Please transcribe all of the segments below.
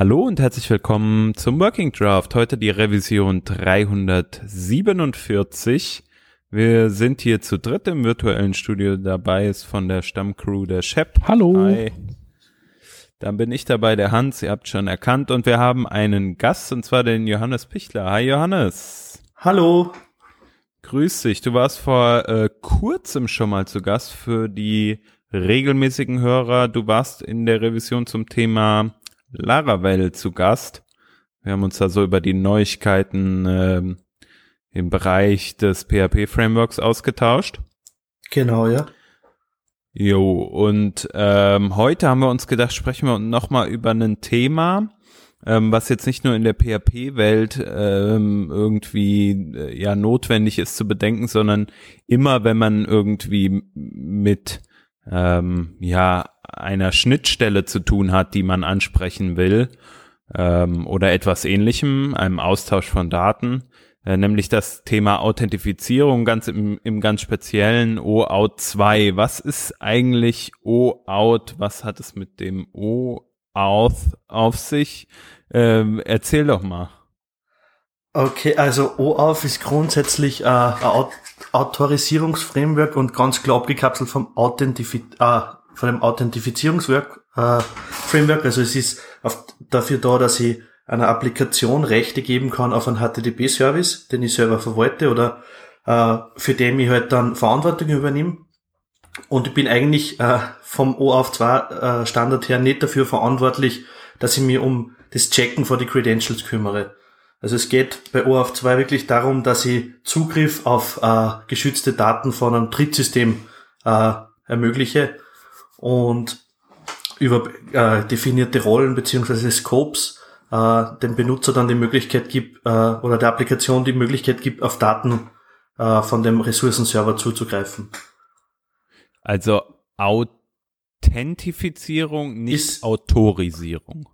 Hallo und herzlich willkommen zum Working Draft. Heute die Revision 347. Wir sind hier zu dritt im virtuellen Studio. Dabei ist von der Stammcrew der Shep. Hallo. Hi. Dann bin ich dabei, der Hans. Ihr habt schon erkannt. Und wir haben einen Gast, und zwar den Johannes Pichler. Hi Johannes. Hallo. Grüß dich. Du warst vor äh, kurzem schon mal zu Gast für die regelmäßigen Hörer. Du warst in der Revision zum Thema Laravel zu Gast. Wir haben uns da so über die Neuigkeiten ähm, im Bereich des PHP-Frameworks ausgetauscht. Genau, ja. Jo, und ähm, heute haben wir uns gedacht, sprechen wir nochmal über ein Thema, ähm, was jetzt nicht nur in der PHP-Welt ähm, irgendwie äh, ja notwendig ist zu bedenken, sondern immer, wenn man irgendwie mit ähm, ja einer Schnittstelle zu tun hat, die man ansprechen will ähm, oder etwas ähnlichem, einem Austausch von Daten, äh, nämlich das Thema Authentifizierung ganz im, im ganz speziellen OAuth 2. Was ist eigentlich OAuth? Was hat es mit dem OAuth auf sich? Ähm, erzähl doch mal. Okay, also OAuth ist grundsätzlich äh, ein Autorisierungsframework und ganz klar abgekapselt vom Authentifi äh, von dem Authentifizierungswork äh, Framework. Also es ist auf, dafür da, dass ich einer Applikation Rechte geben kann auf einen HTTP-Service, den ich selber verwalte oder äh, für den ich halt dann Verantwortung übernehme. Und ich bin eigentlich äh, vom OAuth 2 äh, Standard her nicht dafür verantwortlich, dass ich mich um das Checken von die Credentials kümmere. Also es geht bei OAuth 2 wirklich darum, dass ich Zugriff auf äh, geschützte Daten von einem Drittsystem äh, ermögliche und über äh, definierte Rollen beziehungsweise Scopes äh, dem Benutzer dann die Möglichkeit gibt äh, oder der Applikation die Möglichkeit gibt, auf Daten äh, von dem Ressourcenserver zuzugreifen. Also Authentifizierung, nicht ist, Autorisierung.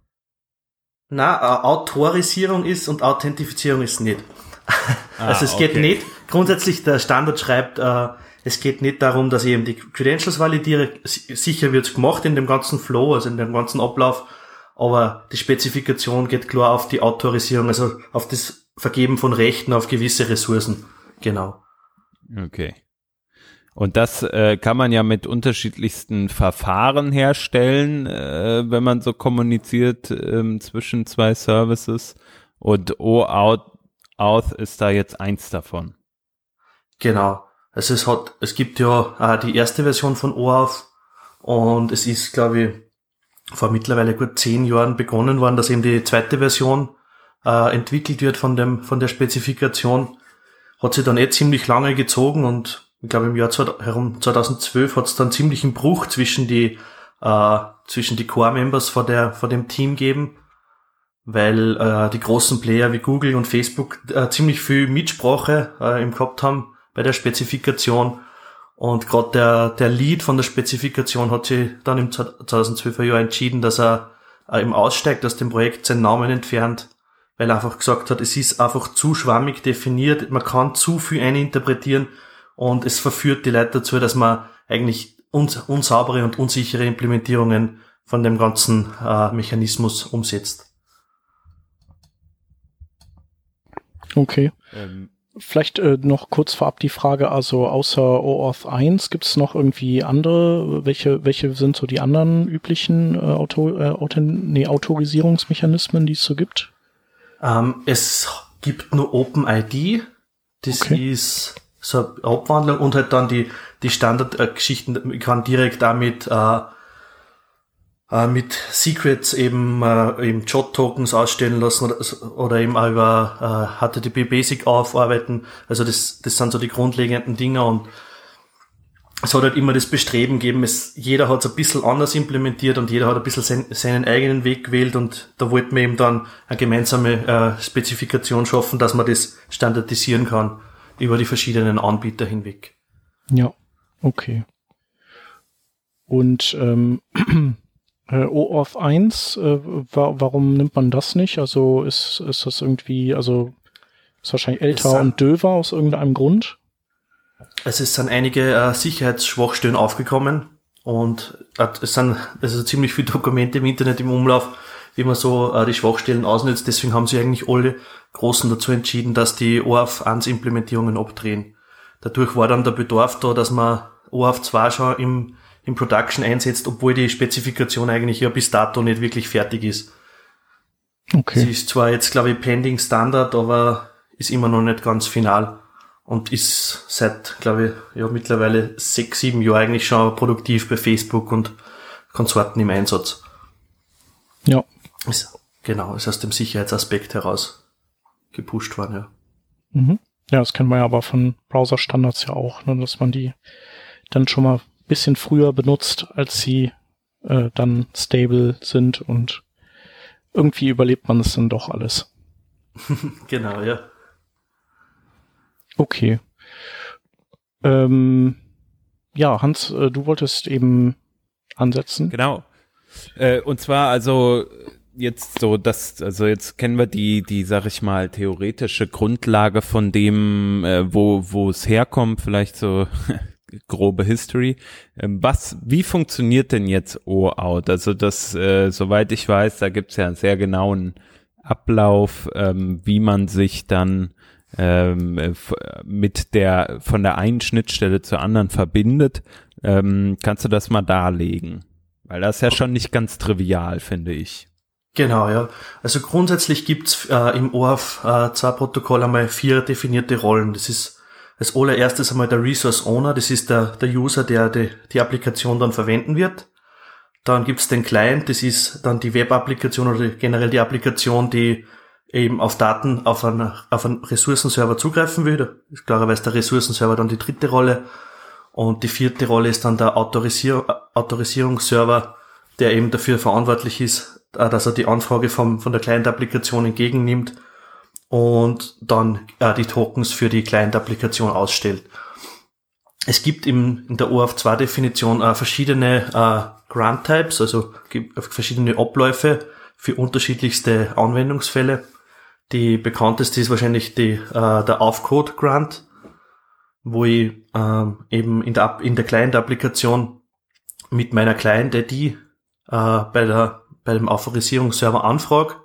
Na, äh, Autorisierung ist und Authentifizierung ist nicht. Ah, also es geht okay. nicht. Grundsätzlich der Standard schreibt, äh, es geht nicht darum, dass ich eben die Credentials validiere. Sicher wird's gemacht in dem ganzen Flow, also in dem ganzen Ablauf. Aber die Spezifikation geht klar auf die Autorisierung, also auf das Vergeben von Rechten auf gewisse Ressourcen. Genau. Okay. Und das äh, kann man ja mit unterschiedlichsten Verfahren herstellen, äh, wenn man so kommuniziert äh, zwischen zwei Services. Und OAuth ist da jetzt eins davon. Genau. Also es hat, es gibt ja die erste Version von OAuth und es ist, glaube ich, vor mittlerweile gut zehn Jahren begonnen worden, dass eben die zweite Version äh, entwickelt wird von dem, von der Spezifikation. Hat sich dann eh ziemlich lange gezogen und ich glaube im Jahr herum 2012 hat es dann ziemlich einen Bruch zwischen die, äh, zwischen die Core-Members von der, von dem Team geben, weil äh, die großen Player wie Google und Facebook äh, ziemlich viel Mitsprache äh, im gehabt haben bei der Spezifikation. Und gerade der, der Lead von der Spezifikation hat sich dann im 2012er Jahr entschieden, dass er äh, im aussteigt aus dem Projekt, seinen Namen entfernt, weil er einfach gesagt hat, es ist einfach zu schwammig definiert, man kann zu viel eininterpretieren und es verführt die Leute dazu, dass man eigentlich uns, unsaubere und unsichere Implementierungen von dem ganzen äh, Mechanismus umsetzt. Okay. Ähm, Vielleicht äh, noch kurz vorab die Frage, also außer OAuth 1 gibt es noch irgendwie andere, welche, welche sind so die anderen üblichen äh, Auto, äh, Auto, nee, Autorisierungsmechanismen, die es so gibt? Ähm, es gibt nur OpenID, das okay. ist so eine Abwandlung und halt dann die, die Standardgeschichten, ich kann direkt damit äh, äh, mit Secrets eben, äh, eben Jot-Tokens ausstellen lassen oder, oder eben auch über äh, HTTP Basic aufarbeiten. Also das, das sind so die grundlegenden Dinge und es hat halt immer das Bestreben gegeben, es, jeder hat es ein bisschen anders implementiert und jeder hat ein bisschen sein, seinen eigenen Weg gewählt und da wollten wir eben dann eine gemeinsame äh, Spezifikation schaffen, dass man das standardisieren kann über die verschiedenen Anbieter hinweg. Ja, okay. Und ähm, Äh, OAuth 1, äh, wa warum nimmt man das nicht? Also ist, ist das irgendwie, also ist wahrscheinlich älter und döver aus irgendeinem Grund? Es sind einige äh, Sicherheitsschwachstellen aufgekommen und äh, es sind also ziemlich viele Dokumente im Internet im Umlauf, wie man so äh, die Schwachstellen ausnutzt. Deswegen haben sie eigentlich alle Großen dazu entschieden, dass die OAuth 1 Implementierungen abdrehen. Dadurch war dann der Bedarf da, dass man OAuth 2 schon im, im Production einsetzt, obwohl die Spezifikation eigentlich ja bis dato nicht wirklich fertig ist. Okay. Sie ist zwar jetzt, glaube ich, pending Standard, aber ist immer noch nicht ganz final und ist seit, glaube ich, ja mittlerweile sechs, sieben Jahren eigentlich schon produktiv bei Facebook und Konsorten im Einsatz. Ja. Ist, genau, ist aus dem Sicherheitsaspekt heraus gepusht worden, ja. Mhm. Ja, das kennen wir ja aber von Browser-Standards ja auch, ne, dass man die dann schon mal bisschen früher benutzt, als sie äh, dann stable sind und irgendwie überlebt man es dann doch alles. genau, ja. Okay. Ähm, ja, Hans, äh, du wolltest eben ansetzen. Genau. Äh, und zwar also jetzt so, das, also jetzt kennen wir die, die, sag ich mal, theoretische Grundlage von dem, äh, wo, wo es herkommt, vielleicht so grobe History. Ähm, was, wie funktioniert denn jetzt OAuth? Also das, äh, soweit ich weiß, da gibt's ja einen sehr genauen Ablauf, ähm, wie man sich dann ähm, äh, mit der von der einen Schnittstelle zur anderen verbindet. Ähm, kannst du das mal darlegen? Weil das ist ja schon nicht ganz trivial, finde ich. Genau, ja. Also grundsätzlich gibt's äh, im OAuth äh, zwei Protokoll einmal vier definierte Rollen. Das ist als allererstes einmal der Resource Owner, das ist der, der User, der die, die Applikation dann verwenden wird. Dann gibt's den Client, das ist dann die Web-Applikation oder generell die Applikation, die eben auf Daten auf einen, auf einen Ressourcenserver zugreifen will. Klarerweise der Ressourcenserver dann die dritte Rolle. Und die vierte Rolle ist dann der Autorisier Autorisierungsserver, der eben dafür verantwortlich ist, äh, dass er die Anfrage vom, von der Client-Applikation entgegennimmt und dann äh, die Tokens für die Client-Applikation ausstellt. Es gibt im, in der OAuth2-Definition äh, verschiedene äh, Grant-Types, also gibt verschiedene Abläufe für unterschiedlichste Anwendungsfälle. Die bekannteste ist wahrscheinlich die, äh, der Aufcode-Grant, wo ich äh, eben in der, in der Client-Applikation mit meiner Client-ID äh, bei, der, bei dem Authorisierungsserver anfrage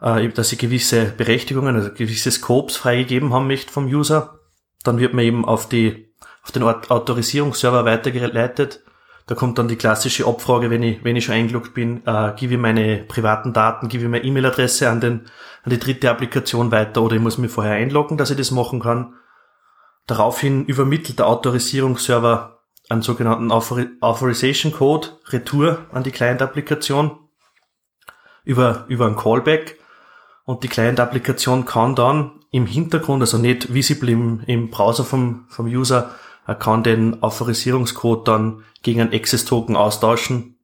äh, dass ich gewisse Berechtigungen, also gewisse Scopes freigegeben haben möchte vom User. Dann wird man eben auf die, auf den Autorisierungsserver weitergeleitet. Da kommt dann die klassische Abfrage, wenn ich, wenn ich schon eingeloggt bin, äh, gebe ich meine privaten Daten, gebe ich meine E-Mail-Adresse an den, an die dritte Applikation weiter oder ich muss mich vorher einloggen, dass ich das machen kann. Daraufhin übermittelt der Autorisierungsserver einen sogenannten Authorization Code Retour an die Client-Applikation über, über ein Callback und die Client-Applikation kann dann im Hintergrund, also nicht visible im, im Browser vom, vom User, er kann den Authorisierungscode dann gegen einen Access-Token austauschen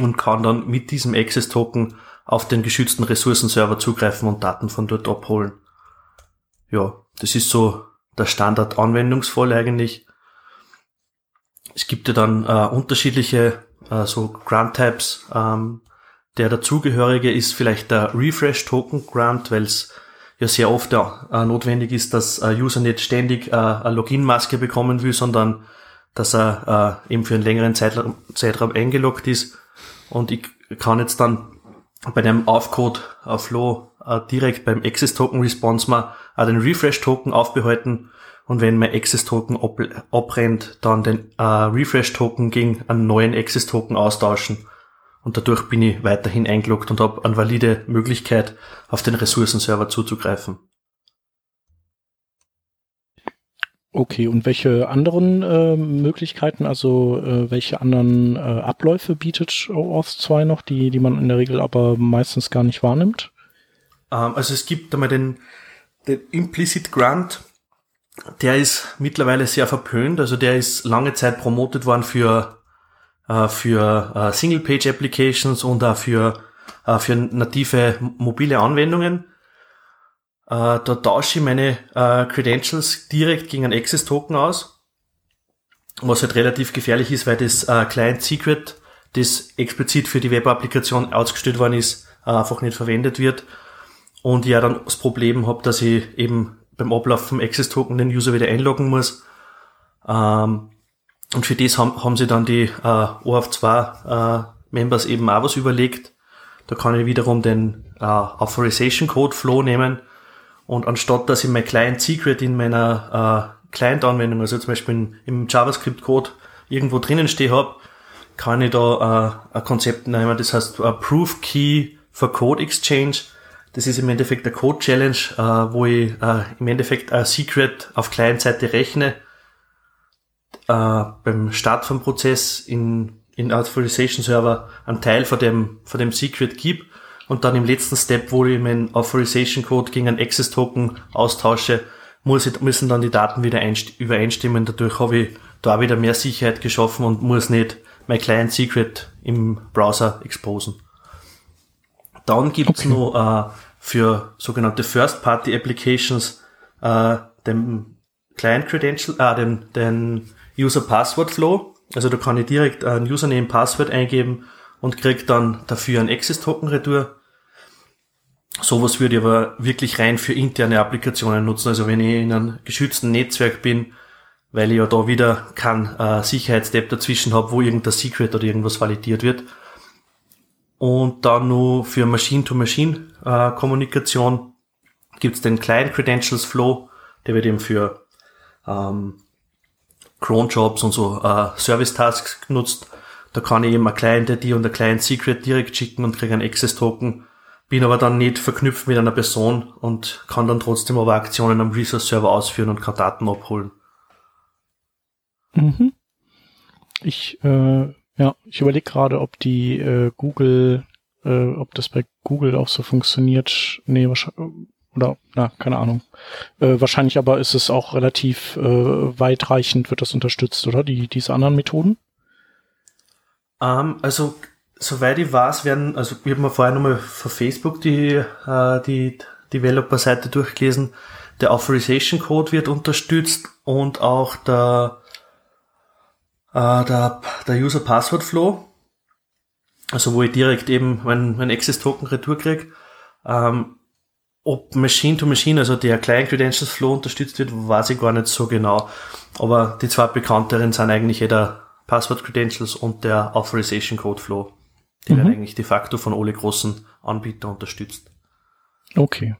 und kann dann mit diesem Access-Token auf den geschützten Ressourcenserver zugreifen und Daten von dort abholen. Ja, das ist so der Standard-Anwendungsfall eigentlich. Es gibt ja dann äh, unterschiedliche äh, so Grant-Types, ähm, der dazugehörige ist vielleicht der Refresh Token Grant, weil es ja sehr oft ja, äh, notwendig ist, dass ein User nicht ständig äh, eine Login-Maske bekommen will, sondern dass er äh, eben für einen längeren Zeitraum, Zeitraum eingeloggt ist. Und ich kann jetzt dann bei dem Aufcode auf Flow direkt beim Access Token Response mal den Refresh Token aufbehalten und wenn mein Access Token abrennt, dann den Refresh Token gegen einen neuen Access Token austauschen und dadurch bin ich weiterhin eingeloggt und habe eine valide Möglichkeit, auf den Ressourcenserver zuzugreifen. Okay, und welche anderen äh, Möglichkeiten, also äh, welche anderen äh, Abläufe bietet OAuth 2 noch, die, die man in der Regel aber meistens gar nicht wahrnimmt? Ähm, also es gibt einmal den, den Implicit Grant, der ist mittlerweile sehr verpönt, also der ist lange Zeit promotet worden für äh, für äh, Single-Page-Applications und auch für, äh, für native mobile Anwendungen. Äh, da tausche ich meine äh, Credentials direkt gegen einen Access-Token aus, was halt relativ gefährlich ist, weil das äh, Client-Secret, das explizit für die Web-Applikation ausgestellt worden ist, äh, einfach nicht verwendet wird. Und ja dann das Problem habe, dass ich eben beim Ablauf vom Access-Token den User wieder einloggen muss. Ähm, und für das haben, haben sie dann die äh, OAuth 2 äh, Members eben auch was überlegt, Da kann ich wiederum den äh, Authorization Code Flow nehmen. Und anstatt dass ich mein Client Secret in meiner äh, Client-Anwendung, also zum Beispiel in, im JavaScript-Code irgendwo drinnen stehe habe, kann ich da äh, ein Konzept nehmen, das heißt uh, Proof Key for Code Exchange. Das ist im Endeffekt eine Code Challenge, äh, wo ich äh, im Endeffekt ein Secret auf Client-Seite rechne, äh, beim Start vom Prozess in, in Authorization Server einen Teil von dem, von dem Secret gebe und dann im letzten Step, wo ich meinen Authorization Code gegen einen Access Token austausche, muss ich, müssen dann die Daten wieder übereinstimmen. Dadurch habe ich da wieder mehr Sicherheit geschaffen und muss nicht mein Client Secret im Browser exposen. Dann gibt's okay. noch äh, für sogenannte First-Party Applications äh, den Client Credential, äh, den, den User Password Flow. Also da kann ich direkt ein Username, Passwort eingeben und kriege dann dafür ein Access Token Retour. Sowas würde ich aber wirklich rein für interne Applikationen nutzen. Also wenn ich in einem geschützten Netzwerk bin, weil ich ja da wieder kein äh, Sicherheitsstep dazwischen habe, wo irgendein Secret oder irgendwas validiert wird. Und dann nur für Machine-to-Machine-Kommunikation äh, gibt's den Client Credentials Flow, der wird eben für ähm, Cron-Jobs und so äh, Service-Tasks genutzt. Da kann ich eben eine Client-ID und ein Client-Secret direkt schicken und kriege einen Access-Token bin aber dann nicht verknüpft mit einer Person und kann dann trotzdem aber Aktionen am Resource-Server ausführen und kann Daten abholen. Mhm. Ich, äh, ja, ich überlege gerade, ob die äh, Google, äh, ob das bei Google auch so funktioniert. Nee, wahrscheinlich, oder, na, keine Ahnung. Äh, wahrscheinlich aber ist es auch relativ äh, weitreichend, wird das unterstützt, oder? Die, diese anderen Methoden? Um, ähm, also soweit ich weiß, werden, also ich habe mir vorher nochmal von Facebook die, äh, die Developer-Seite durchgelesen, der Authorization Code wird unterstützt und auch der, äh, der, der User Password Flow. Also wo ich direkt eben mein, mein Access Token Retour kriege. Ähm, ob Machine to Machine, also der Client Credentials Flow unterstützt wird, weiß ich gar nicht so genau. Aber die zwei bekannteren sind eigentlich jeder Password Credentials und der Authorization Code Flow. Die mhm. werden eigentlich de facto von alle großen Anbietern unterstützt. Okay.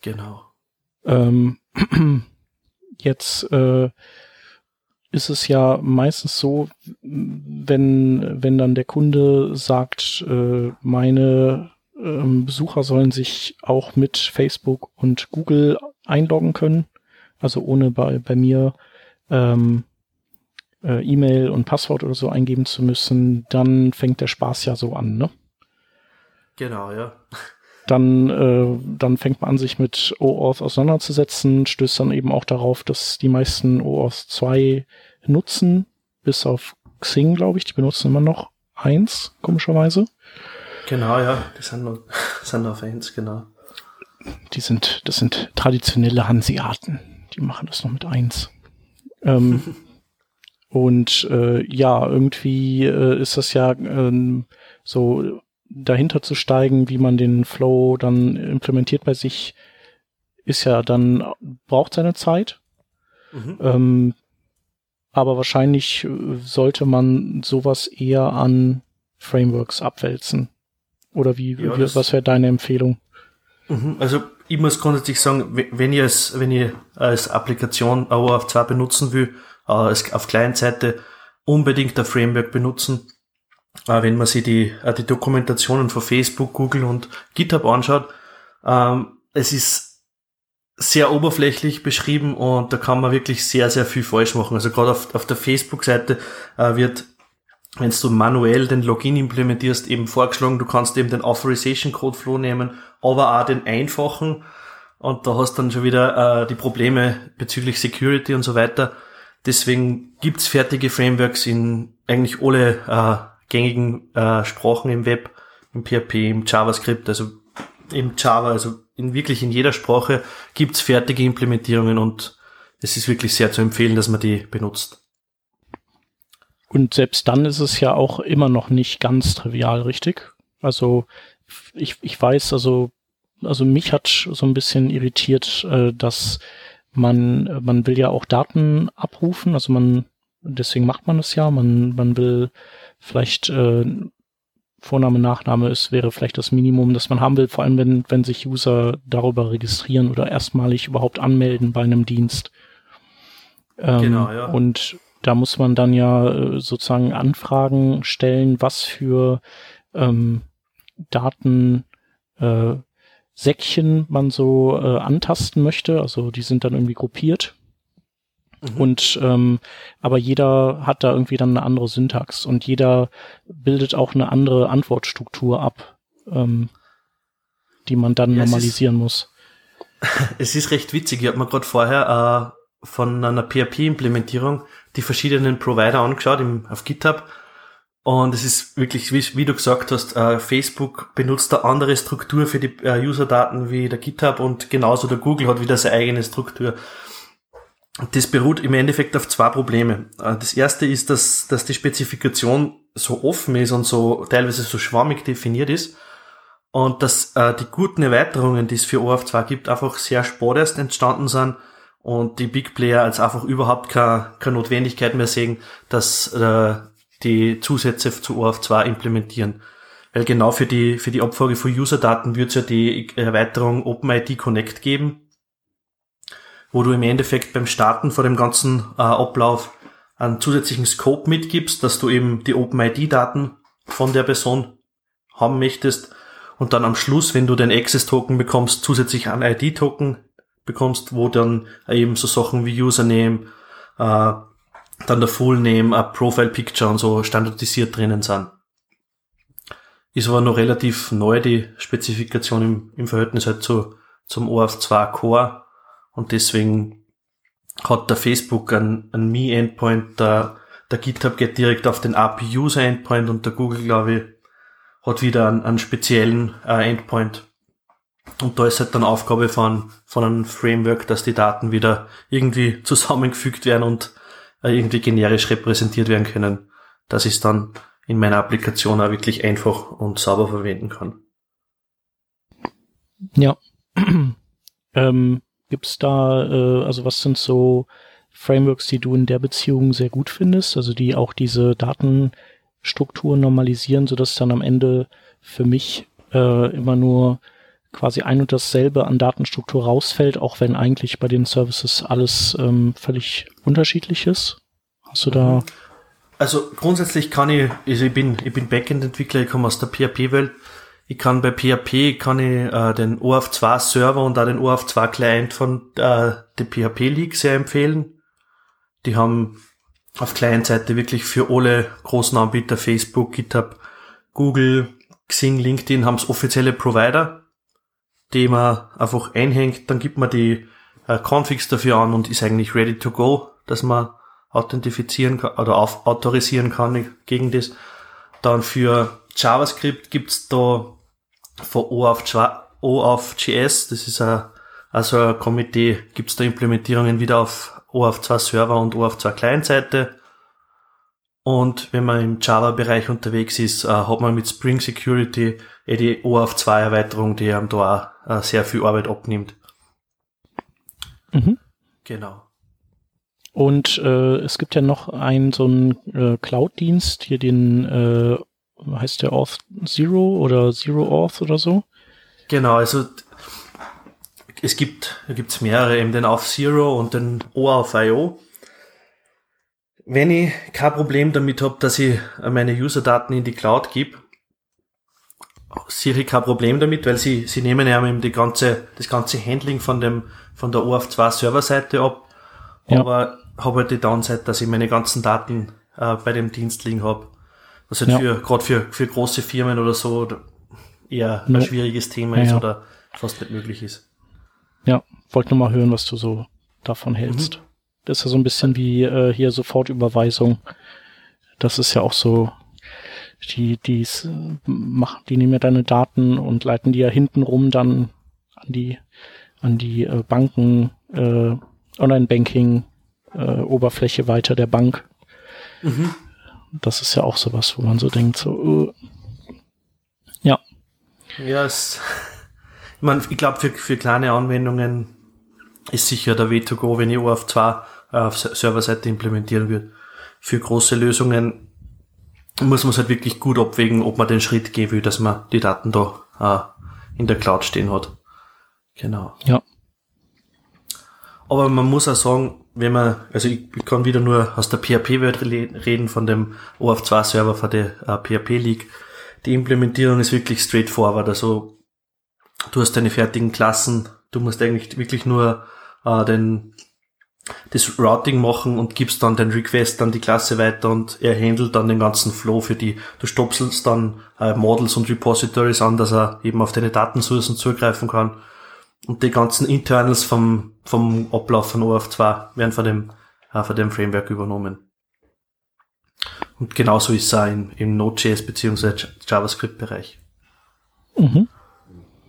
Genau. Ähm, jetzt äh, ist es ja meistens so, wenn, wenn dann der Kunde sagt, äh, meine ähm, Besucher sollen sich auch mit Facebook und Google einloggen können, also ohne bei, bei mir ähm, äh, E-Mail und Passwort oder so eingeben zu müssen, dann fängt der Spaß ja so an, ne? Genau, ja. Dann, äh, dann fängt man an, sich mit OAuth auseinanderzusetzen, stößt dann eben auch darauf, dass die meisten OAuth 2 nutzen, bis auf Xing, glaube ich, die benutzen immer noch eins, komischerweise. Genau, ja, die sind noch, sind noch auf eins, genau. Die sind, das sind traditionelle Hanseaten. Die machen das noch mit eins. Ähm, Und äh, ja, irgendwie äh, ist das ja ähm, so dahinter zu steigen, wie man den Flow dann implementiert bei sich, ist ja dann, braucht seine Zeit. Mhm. Ähm, aber wahrscheinlich sollte man sowas eher an Frameworks abwälzen. Oder wie, ja, wie was wäre deine Empfehlung? Mhm. Also ich muss grundsätzlich sagen, wenn ihr es, wenn ihr als Applikation OAuth 2 benutzen will, äh, auf Client-Seite unbedingt ein Framework benutzen. Äh, wenn man sich die, äh, die Dokumentationen von Facebook, Google und GitHub anschaut, ähm, es ist sehr oberflächlich beschrieben und da kann man wirklich sehr, sehr viel falsch machen. Also gerade auf, auf der Facebook-Seite wird, wenn du manuell den Login implementierst, eben vorgeschlagen, du kannst eben den Authorization Code Flow nehmen, aber auch den einfachen. Und da hast dann schon wieder äh, die Probleme bezüglich Security und so weiter. Deswegen gibt's fertige Frameworks in eigentlich alle äh, gängigen äh, Sprachen im Web, im PHP, im JavaScript, also im Java, also in wirklich in jeder Sprache gibt's fertige Implementierungen und es ist wirklich sehr zu empfehlen, dass man die benutzt. Und selbst dann ist es ja auch immer noch nicht ganz trivial, richtig? Also ich, ich weiß, also, also mich hat so ein bisschen irritiert, äh, dass man, man will ja auch Daten abrufen, also man, deswegen macht man es ja, man, man will vielleicht äh, Vorname, Nachname ist, wäre vielleicht das Minimum, das man haben will, vor allem wenn, wenn sich User darüber registrieren oder erstmalig überhaupt anmelden bei einem Dienst. Ähm, genau, ja. Und da muss man dann ja äh, sozusagen Anfragen stellen, was für ähm, Daten äh, Säckchen man so äh, antasten möchte. Also die sind dann irgendwie gruppiert Mhm. Und ähm, aber jeder hat da irgendwie dann eine andere Syntax und jeder bildet auch eine andere Antwortstruktur ab, ähm, die man dann ja, normalisieren ist, muss. Es ist recht witzig. Ich habe mir gerade vorher äh, von einer PHP-Implementierung die verschiedenen Provider angeschaut im, auf GitHub. Und es ist wirklich, wie, wie du gesagt hast, äh, Facebook benutzt eine andere Struktur für die äh, User-Daten wie der GitHub und genauso der Google hat wieder seine eigene Struktur. Das beruht im Endeffekt auf zwei Probleme. Äh, das erste ist, dass, dass die Spezifikation so offen ist und so teilweise so schwammig definiert ist und dass äh, die guten Erweiterungen, die es für OAuth 2 gibt, einfach sehr spät erst entstanden sind und die Big Player als einfach überhaupt keine, keine Notwendigkeit mehr sehen, dass äh, die Zusätze zu OAuth 2 implementieren. Weil genau für die, für die Abfrage von User-Daten wird es ja die Erweiterung OpenID Connect geben, wo du im Endeffekt beim Starten vor dem ganzen äh, Ablauf einen zusätzlichen Scope mitgibst, dass du eben die OpenID-Daten von der Person haben möchtest und dann am Schluss, wenn du den Access-Token bekommst, zusätzlich einen ID-Token bekommst, wo dann eben so Sachen wie Username, äh, dann der Full-Name, ein Profile-Picture und so standardisiert drinnen sind. Ist aber noch relativ neu, die Spezifikation im, im Verhältnis halt zu, zum OAuth 2 Core und deswegen hat der Facebook ein, ein Me-Endpoint, der, der GitHub geht direkt auf den API-User-Endpoint und der Google, glaube ich, hat wieder einen, einen speziellen äh, Endpoint. Und da ist halt dann Aufgabe von, von einem Framework, dass die Daten wieder irgendwie zusammengefügt werden und äh, irgendwie generisch repräsentiert werden können, dass ich es dann in meiner Applikation auch wirklich einfach und sauber verwenden kann. Ja. ähm, Gibt's da, äh, also was sind so Frameworks, die du in der Beziehung sehr gut findest, also die auch diese Datenstruktur normalisieren, sodass dann am Ende für mich äh, immer nur quasi ein und dasselbe an Datenstruktur rausfällt, auch wenn eigentlich bei den Services alles ähm, völlig unterschiedlich ist? Hast du da? Also grundsätzlich kann ich, also ich bin, ich bin Backend-Entwickler, ich komme aus der PHP-Welt ich kann bei PHP kann ich äh, den OAuth 2 Server und auch den OAuth 2 Client von äh, der PHP League sehr empfehlen. Die haben auf Client-Seite wirklich für alle großen Anbieter, Facebook, GitHub, Google, Xing, LinkedIn, haben es offizielle Provider, die man einfach einhängt, dann gibt man die äh, Configs dafür an und ist eigentlich ready to go, dass man authentifizieren kann oder auf, autorisieren kann gegen das. Dann für JavaScript gibt's da von O auf, o auf JS, das ist ein, also ein Komitee, gibt's da Implementierungen wieder auf O auf 2 Server und O auf 2 Client-Seite. Und wenn man im Java-Bereich unterwegs ist, äh, hat man mit Spring Security eh die O auf 2 Erweiterung, die einem da äh, sehr viel Arbeit abnimmt. Mhm. Genau. Und äh, es gibt ja noch einen so einen äh, Cloud-Dienst, hier den äh, heißt der Auth Zero oder Zero Auth oder so? Genau, also es gibt, gibt's mehrere, eben den Auth Zero und den OAuth.io. Wenn ich kein Problem damit habe, dass ich meine User-Daten in die Cloud gebe, ich kein Problem damit, weil sie, sie nehmen ja eben die ganze, das ganze Handling von dem, von der OAuth 2 Serverseite ab. Ja. Aber habe halt die Downside, dass ich meine ganzen Daten äh, bei dem Dienst liegen habe. Was halt ja. für, gerade für, für große Firmen oder so eher ein schwieriges Thema ist oder fast nicht möglich ist. Ja, wollte nur mal hören, was du so davon hältst. Mhm. Das ist ja so ein bisschen wie äh, hier Sofortüberweisung. Das ist ja auch so, die, die's machen, die nehmen ja deine Daten und leiten die ja hintenrum dann an die, an die äh, Banken, äh, Online-Banking, äh, Oberfläche weiter der Bank. Mhm das ist ja auch sowas, wo man so denkt, so, uh, ja. Ja, es, ich meine, ich glaube, für, für kleine Anwendungen ist sicher der Way to go, wenn ich OAuth 2 auf Serverseite implementieren würde. Für große Lösungen muss man es halt wirklich gut abwägen, ob man den Schritt gehen will, dass man die Daten da äh, in der Cloud stehen hat. Genau. Ja. Aber man muss auch sagen, wenn man, also ich kann wieder nur aus der PHP-Welt reden, von dem OAuth2-Server von der äh, PHP League. Die Implementierung ist wirklich straightforward. Also du hast deine fertigen Klassen, du musst eigentlich wirklich nur äh, den, das Routing machen und gibst dann den Request an die Klasse weiter und er handelt dann den ganzen Flow für die. Du stopselst dann äh, Models und Repositories an, dass er eben auf deine Datensourcen zugreifen kann. Und die ganzen Internals vom, vom Ablauf von OAuth 2 werden von dem, äh, von dem Framework übernommen. Und genauso ist es auch im, im Node.js bzw. JavaScript-Bereich. Mhm.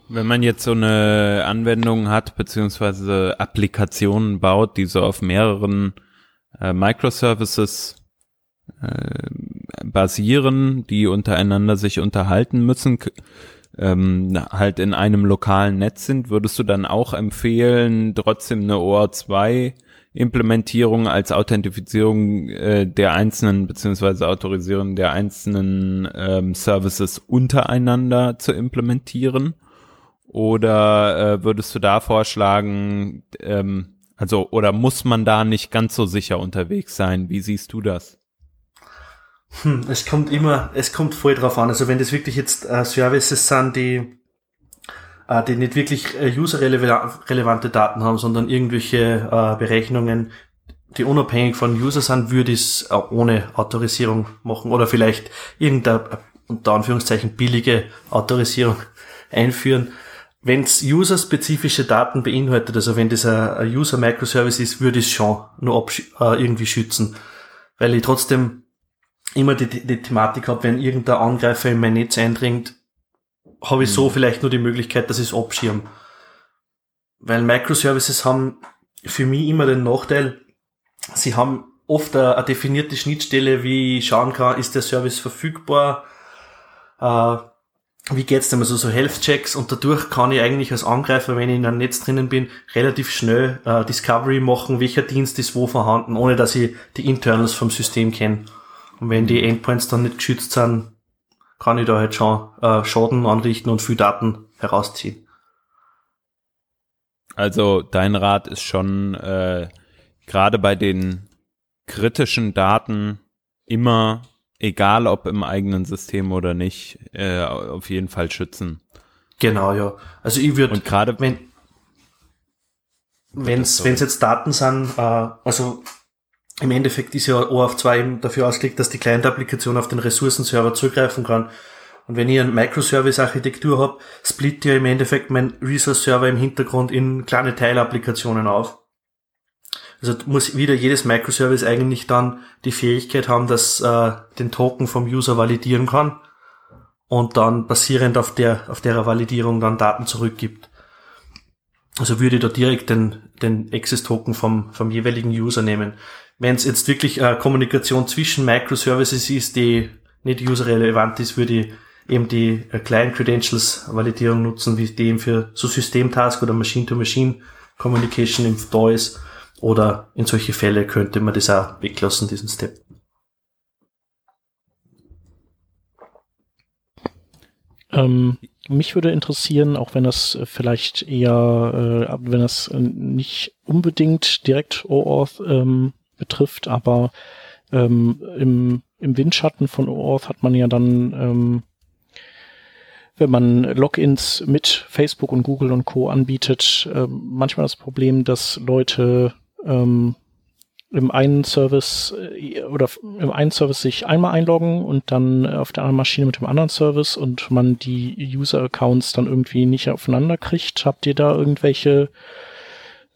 Wenn man jetzt so eine Anwendung hat, beziehungsweise Applikationen baut, die so auf mehreren äh, Microservices äh, basieren, die untereinander sich unterhalten müssen, ähm, halt in einem lokalen Netz sind, würdest du dann auch empfehlen, trotzdem eine OR2 Implementierung als Authentifizierung äh, der einzelnen beziehungsweise Autorisierung der einzelnen ähm, Services untereinander zu implementieren? Oder äh, würdest du da vorschlagen, ähm, also oder muss man da nicht ganz so sicher unterwegs sein? Wie siehst du das? Hm, es kommt immer, es kommt voll drauf an. Also wenn das wirklich jetzt äh, Services sind, die, äh, die nicht wirklich äh, userrelevante Daten haben, sondern irgendwelche äh, Berechnungen, die unabhängig von User sind, würde ich es äh, ohne Autorisierung machen oder vielleicht irgendeine unter Anführungszeichen billige Autorisierung einführen. Wenn es user-spezifische Daten beinhaltet, also wenn das ein User-Microservice ist, würde ich es schon nur äh, irgendwie schützen. Weil ich trotzdem immer die, die Thematik habe, wenn irgendein Angreifer in mein Netz eindringt, habe ich so mhm. vielleicht nur die Möglichkeit, dass ich es abschirm. Weil Microservices haben für mich immer den Nachteil, sie haben oft eine, eine definierte Schnittstelle, wie ich schauen kann, ist der Service verfügbar, äh, wie geht's denn also so Health-Checks und dadurch kann ich eigentlich als Angreifer, wenn ich in einem Netz drinnen bin, relativ schnell äh, Discovery machen, welcher Dienst ist wo vorhanden, ohne dass ich die Internals vom System kenne. Und wenn die Endpoints dann nicht geschützt sind, kann ich da halt schon äh, Schaden anrichten und viel Daten herausziehen. Also dein Rat ist schon äh, gerade bei den kritischen Daten immer egal ob im eigenen System oder nicht, äh, auf jeden Fall schützen. Genau, ja. Also ich würde, und gerade wenn wenn es jetzt Daten sind, äh, also im Endeffekt ist ja OAuth 2 eben dafür ausgelegt, dass die Client-Applikation auf den Ressourcenserver zugreifen kann. Und wenn ich eine Microservice-Architektur habe, split ja im Endeffekt mein Resource-Server im Hintergrund in kleine Teilapplikationen auf. Also muss wieder jedes Microservice eigentlich dann die Fähigkeit haben, dass äh, den Token vom User validieren kann und dann basierend auf der auf der Validierung dann Daten zurückgibt. Also würde ich da direkt den den Access Token vom vom jeweiligen User nehmen. Wenn es jetzt wirklich äh, Kommunikation zwischen Microservices ist, die nicht userrelevant ist, würde ich eben die äh, Client Credentials Validierung nutzen, wie die eben für so Systemtask oder Machine to Machine Communication im da ist oder in solche Fälle könnte man das auch weglassen, diesen Step. Ähm, mich würde interessieren, auch wenn das vielleicht eher, äh, wenn das nicht unbedingt direkt OAuth ähm, betrifft, aber ähm, im, im Windschatten von OAuth hat man ja dann, ähm, wenn man Logins mit Facebook und Google und Co. anbietet, äh, manchmal das Problem, dass Leute ähm, im einen Service äh, oder im einen Service sich einmal einloggen und dann auf der anderen Maschine mit dem anderen Service und man die User-Accounts dann irgendwie nicht aufeinander kriegt. Habt ihr da irgendwelche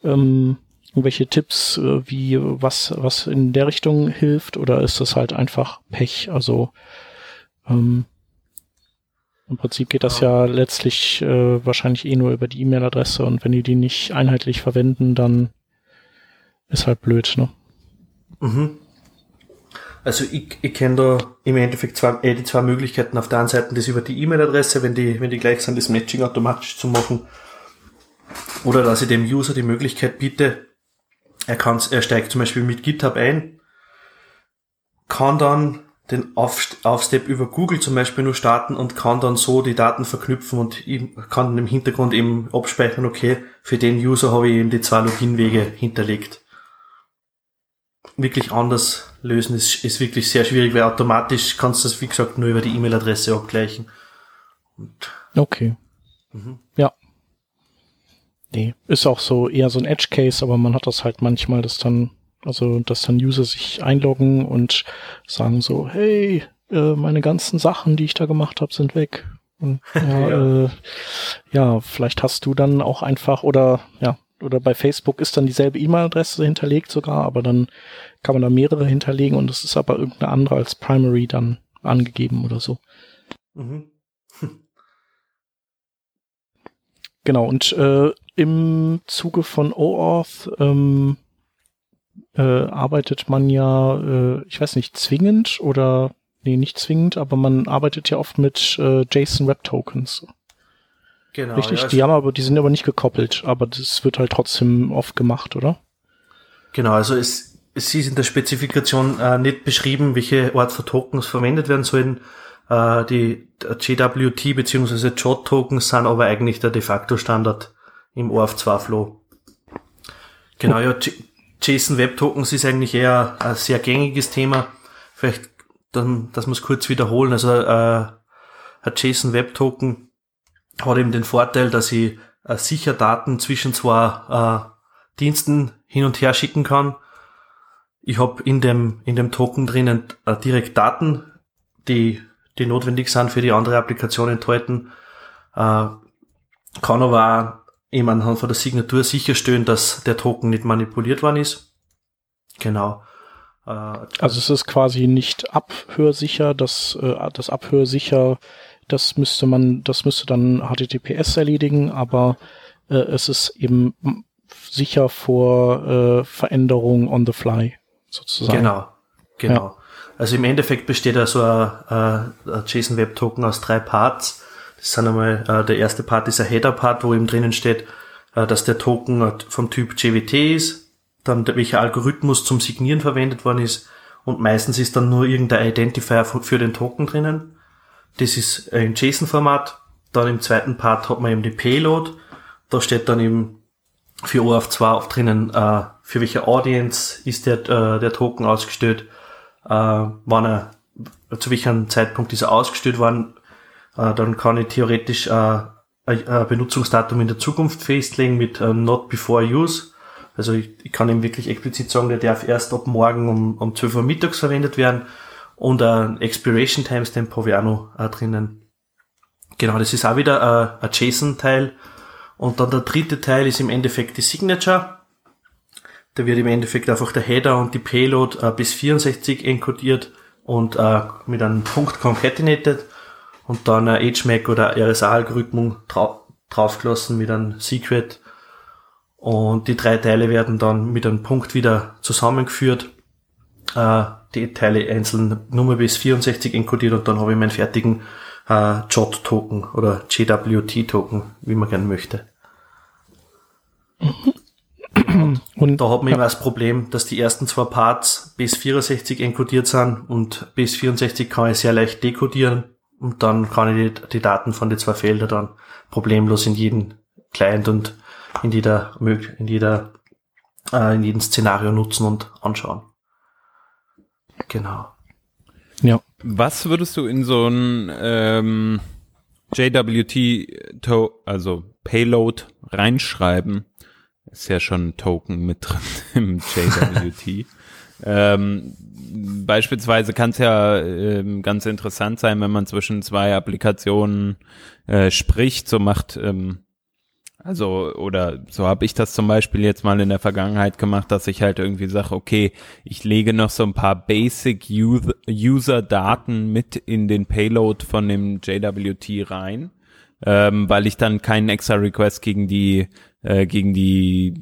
ähm, irgendwelche Tipps, äh, wie was was in der Richtung hilft oder ist das halt einfach Pech? Also ähm, im Prinzip geht das ja letztlich äh, wahrscheinlich eh nur über die E-Mail-Adresse und wenn die die nicht einheitlich verwenden, dann ist halt blöd, ne? Mhm. Also ich, ich kenne da im Endeffekt zwei, eh die zwei Möglichkeiten. Auf der einen Seite das über die E-Mail-Adresse, wenn die, wenn die gleich sind, das Matching automatisch zu machen. Oder dass ich dem User die Möglichkeit biete, er kann, er steigt zum Beispiel mit GitHub ein, kann dann den Auf Aufstep über Google zum Beispiel nur starten und kann dann so die Daten verknüpfen und kann im Hintergrund eben abspeichern, okay, für den User habe ich eben die zwei Login-Wege hinterlegt. Wirklich anders lösen ist, ist wirklich sehr schwierig, weil automatisch kannst du das, wie gesagt, nur über die E-Mail-Adresse abgleichen. Und okay. Mhm. Ja. Nee, ist auch so eher so ein Edge-Case, aber man hat das halt manchmal, dass dann also, dass dann User sich einloggen und sagen so, hey, äh, meine ganzen Sachen, die ich da gemacht habe, sind weg. Und, ja, ja. Äh, ja, vielleicht hast du dann auch einfach oder ja, oder bei Facebook ist dann dieselbe E-Mail-Adresse hinterlegt sogar, aber dann kann man da mehrere hinterlegen und es ist aber irgendeine andere als Primary dann angegeben oder so. Mhm. genau, und äh, im Zuge von OAuth ähm, äh, arbeitet man ja, äh, ich weiß nicht, zwingend oder nee, nicht zwingend, aber man arbeitet ja oft mit äh, JSON Web Tokens. Genau. Richtig, ja, die haben aber, die sind aber nicht gekoppelt, aber das wird halt trotzdem oft gemacht, oder? Genau, also es, es ist in der Spezifikation äh, nicht beschrieben, welche Art von Tokens verwendet werden sollen. Äh, die JWT bzw. JOT-Tokens sind aber eigentlich der de facto Standard im OAuth2-Flow. Genau, ja, JSON Web Tokens ist eigentlich eher ein sehr gängiges Thema. Vielleicht, dann, dass wir es kurz wiederholen. Also äh, ein JSON Web Token hat eben den Vorteil, dass ich äh, sicher Daten zwischen zwei äh, Diensten hin und her schicken kann. Ich habe in dem in dem Token drinnen äh, direkt Daten, die die notwendig sind für die andere Applikation enthalten. Äh, kann aber auch eben anhand von der Signatur sicherstellen, dass der Token nicht manipuliert worden ist. Genau. Äh, also es ist quasi nicht abhörsicher, das, äh, das Abhörsicher, das müsste man, das müsste dann HTTPS erledigen, aber äh, es ist eben sicher vor äh, Veränderung on the fly, sozusagen. Genau, genau. Ja. Also im Endeffekt besteht da so ein, ein JSON Web Token aus drei Parts. Das sind einmal, äh, der erste Part ist ein Header-Part, wo eben drinnen steht, äh, dass der Token vom Typ JWT ist, dann welcher Algorithmus zum Signieren verwendet worden ist und meistens ist dann nur irgendein Identifier für den Token drinnen. Das ist im JSON-Format. Dann im zweiten Part hat man eben die Payload. Da steht dann eben für OAuth2 auch drinnen, äh, für welche Audience ist der, äh, der Token ausgestellt, äh, wann er, zu welchem Zeitpunkt ist er ausgestellt worden, äh, dann kann ich theoretisch äh, ein Benutzungsdatum in der Zukunft festlegen mit äh, Not Before Use. Also ich, ich kann ihm wirklich explizit sagen, der darf erst ab morgen um, um 12 Uhr mittags verwendet werden. Und ein Expiration Timestamp habe ich auch noch äh, drinnen. Genau, das ist auch wieder äh, ein JSON-Teil. Und dann der dritte Teil ist im Endeffekt die Signature. Da wird im Endeffekt einfach der Header und die Payload äh, bis 64 encodiert und äh, mit einem Punkt concatenated und dann ein HMAC oder RSA-Algorithmus drau draufgelassen mit einem Secret. Und die drei Teile werden dann mit einem Punkt wieder zusammengeführt. Äh, die Teile einzeln Nummer bis 64 encodiert und dann habe ich meinen fertigen äh, JOT-Token oder JWT-Token, wie man gerne möchte. Und da hat man ja. immer das Problem, dass die ersten zwei Parts bis 64 encodiert sind und bis 64 kann ich sehr leicht dekodieren und dann kann ich die, die Daten von den zwei Feldern dann problemlos in jeden Client und in jeder, in jeder, äh, in jedem Szenario nutzen und anschauen. Genau. Ja. Was würdest du in so ein ähm, JWT, also Payload reinschreiben? Ist ja schon ein Token mit drin im JWT. ähm, beispielsweise kann es ja ähm, ganz interessant sein, wenn man zwischen zwei Applikationen äh, spricht, so macht, ähm, also, oder so habe ich das zum Beispiel jetzt mal in der Vergangenheit gemacht, dass ich halt irgendwie sage, okay, ich lege noch so ein paar Basic User-Daten mit in den Payload von dem JWT rein, ähm, weil ich dann keinen extra Request gegen die äh, gegen die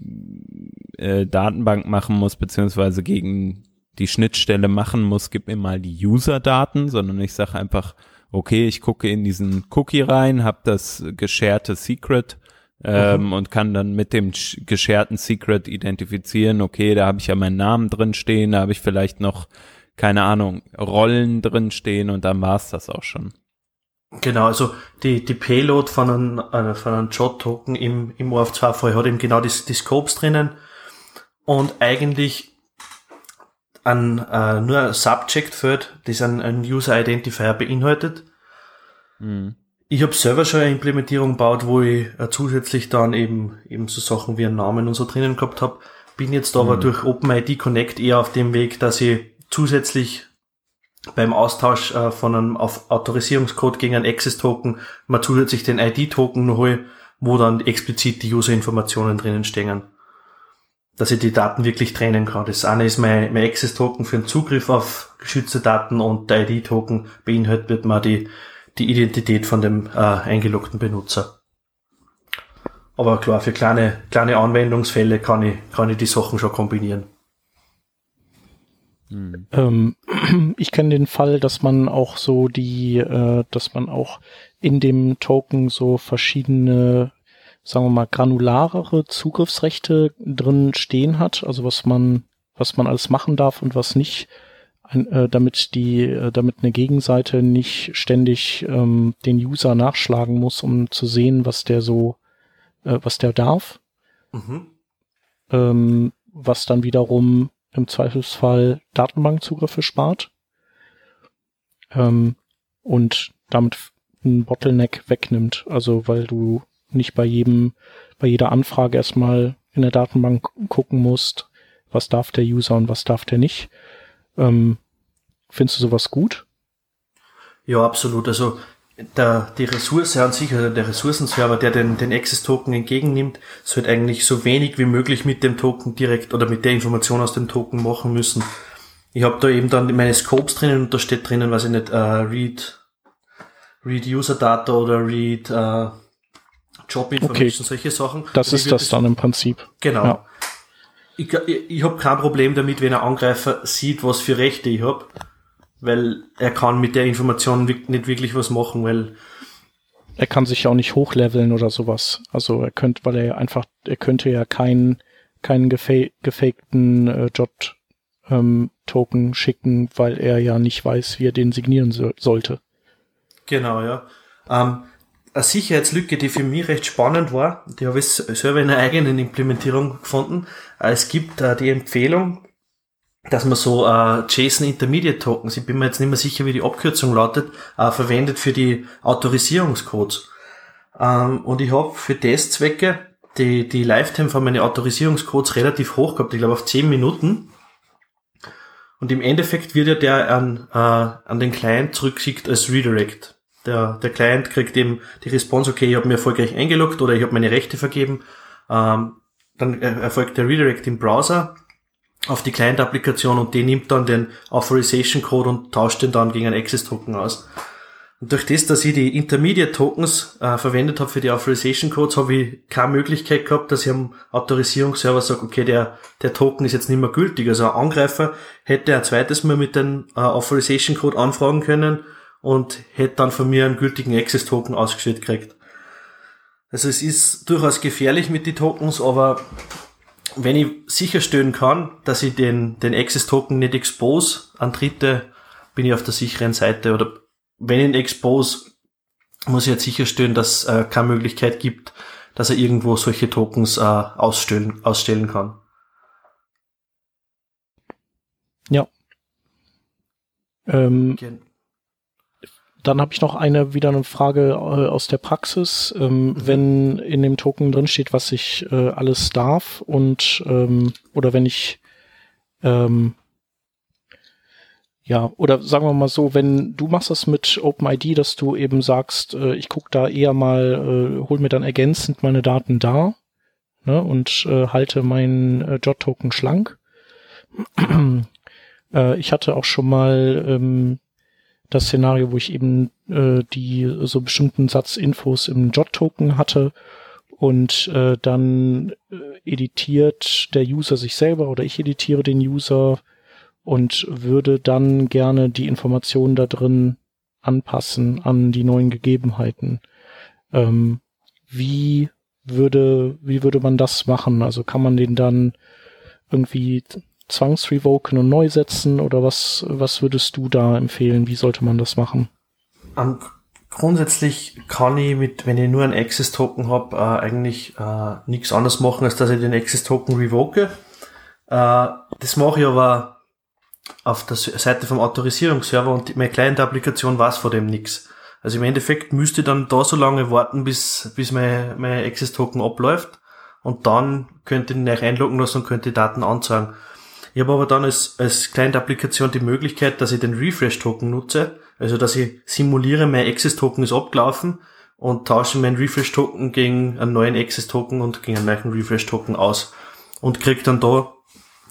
äh, Datenbank machen muss, beziehungsweise gegen die Schnittstelle machen muss, gib mir mal die User-Daten, sondern ich sage einfach, okay, ich gucke in diesen Cookie rein, habe das gescherte Secret ähm, mhm. und kann dann mit dem gescherten Secret identifizieren, okay, da habe ich ja meinen Namen drin stehen, da habe ich vielleicht noch keine Ahnung, Rollen drin stehen und dann war's das auch schon. Genau, also die, die Payload von einem, äh, von einem Jot-Token im, im OAuth2-Fall hat eben genau die, die Scopes drinnen und eigentlich ein, äh, nur ein Subject-Feld, das ein, ein User-Identifier beinhaltet. Mhm. Ich habe selber schon eine Implementierung gebaut, wo ich äh, zusätzlich dann eben, eben so Sachen wie einen Namen und so drinnen gehabt habe. Bin jetzt aber mhm. durch OpenID Connect eher auf dem Weg, dass ich zusätzlich beim Austausch äh, von einem auf Autorisierungscode gegen einen Access-Token mal zusätzlich den ID-Token noch hole, wo dann explizit die User-Informationen drinnen stehen. Dass ich die Daten wirklich trennen kann. Das eine ist mein, mein Access-Token für den Zugriff auf geschützte Daten und der ID-Token beinhaltet mal die, die Identität von dem äh, eingeloggten Benutzer. Aber klar, für kleine, kleine Anwendungsfälle kann ich, kann ich die Sachen schon kombinieren. Hm. Ähm, ich kenne den Fall, dass man auch so die, äh, dass man auch in dem Token so verschiedene, sagen wir mal, granularere Zugriffsrechte drin stehen hat, also was man, was man alles machen darf und was nicht, ein, äh, damit die, äh, damit eine Gegenseite nicht ständig ähm, den User nachschlagen muss, um zu sehen, was der so, äh, was der darf. Mhm. Ähm, was dann wiederum im Zweifelsfall Datenbankzugriffe spart ähm, und damit einen Bottleneck wegnimmt. Also weil du nicht bei jedem, bei jeder Anfrage erstmal in der Datenbank gucken musst, was darf der User und was darf der nicht. Ähm, findest du sowas gut? Ja, absolut. Also der, die Ressource an sich, also der Ressourcenserver, der den, den Access-Token entgegennimmt, sollte eigentlich so wenig wie möglich mit dem Token direkt oder mit der Information aus dem Token machen müssen. Ich habe da eben dann meine Scopes drinnen und da steht drinnen, weiß ich nicht, uh, read, read User Data oder read uh, Job Information, okay. solche Sachen. Das ist das dann im Prinzip. Genau. Ja. Ich, ich, ich habe kein Problem damit, wenn ein Angreifer sieht, was für Rechte ich habe weil er kann mit der Information nicht wirklich was machen, weil er kann sich ja auch nicht hochleveln oder sowas. Also er könnte, weil er einfach, er könnte ja keinen keinen gefa gefakten äh, Jot ähm, Token schicken, weil er ja nicht weiß, wie er den signieren so sollte. Genau, ja. Ähm, eine Sicherheitslücke, die für mich recht spannend war, die habe ich selber in einer eigenen Implementierung gefunden. Äh, es gibt äh, die Empfehlung, dass man so äh, JSON Intermediate Tokens, ich bin mir jetzt nicht mehr sicher, wie die Abkürzung lautet, verwendet für die Autorisierungscodes. Ähm, und ich habe für Testzwecke die, die Lifetime von meinen Autorisierungscodes relativ hoch gehabt, ich glaube auf 10 Minuten. Und im Endeffekt wird ja der an, an den Client zurückgeschickt als Redirect. Der, der Client kriegt eben die Response, okay, ich habe mir erfolgreich eingeloggt oder ich habe meine Rechte vergeben. Ähm, dann erfolgt der Redirect im Browser auf die Client-Applikation und die nimmt dann den Authorization-Code und tauscht den dann gegen einen Access-Token aus. Und durch das, dass ich die Intermediate-Tokens äh, verwendet habe für die Authorization-Codes, habe ich keine Möglichkeit gehabt, dass ich am Autorisierungsserver sage, okay, der, der Token ist jetzt nicht mehr gültig. Also ein Angreifer hätte ein zweites Mal mit dem äh, Authorization-Code anfragen können und hätte dann von mir einen gültigen Access-Token ausgestellt gekriegt. Also es ist durchaus gefährlich mit den Tokens, aber wenn ich sicherstellen kann, dass ich den, den Access-Token nicht expose an Dritte, bin ich auf der sicheren Seite. Oder wenn ich ihn expose, muss ich jetzt sicherstellen, dass äh, keine Möglichkeit gibt, dass er irgendwo solche Tokens äh, ausstellen, ausstellen kann. Ja. Ähm, dann habe ich noch eine wieder eine Frage äh, aus der Praxis. Ähm, mhm. Wenn in dem Token drin steht, was ich äh, alles darf und ähm, oder wenn ich ähm, ja, oder sagen wir mal so, wenn du machst das mit OpenID, dass du eben sagst, äh, ich gucke da eher mal, äh, hol mir dann ergänzend meine Daten da ne, und äh, halte meinen äh, JOT-Token schlank. äh, ich hatte auch schon mal ähm, das Szenario, wo ich eben äh, die so bestimmten Satz Infos im JOT-Token hatte und äh, dann äh, editiert der User sich selber oder ich editiere den User und würde dann gerne die Informationen da drin anpassen an die neuen Gegebenheiten. Ähm, wie würde, wie würde man das machen? Also kann man den dann irgendwie zwangsrevoken und neu setzen oder was, was würdest du da empfehlen? Wie sollte man das machen? Um, grundsätzlich kann ich mit, wenn ich nur einen Access Token habe, äh, eigentlich äh, nichts anderes machen, als dass ich den Access Token revoke. Äh, das mache ich aber auf der Seite vom Autorisierungsserver und meine Client-Applikation weiß von dem nichts. Also im Endeffekt müsste ich dann da so lange warten, bis, bis mein, mein Access Token abläuft und dann könnte ich ihn einloggen lassen und könnte die Daten anzeigen. Ich habe aber dann als, als Client-Applikation die Möglichkeit, dass ich den Refresh-Token nutze, also dass ich simuliere, mein Access-Token ist abgelaufen und tausche meinen Refresh-Token gegen einen neuen Access-Token und gegen einen neuen Refresh-Token aus und kriege dann da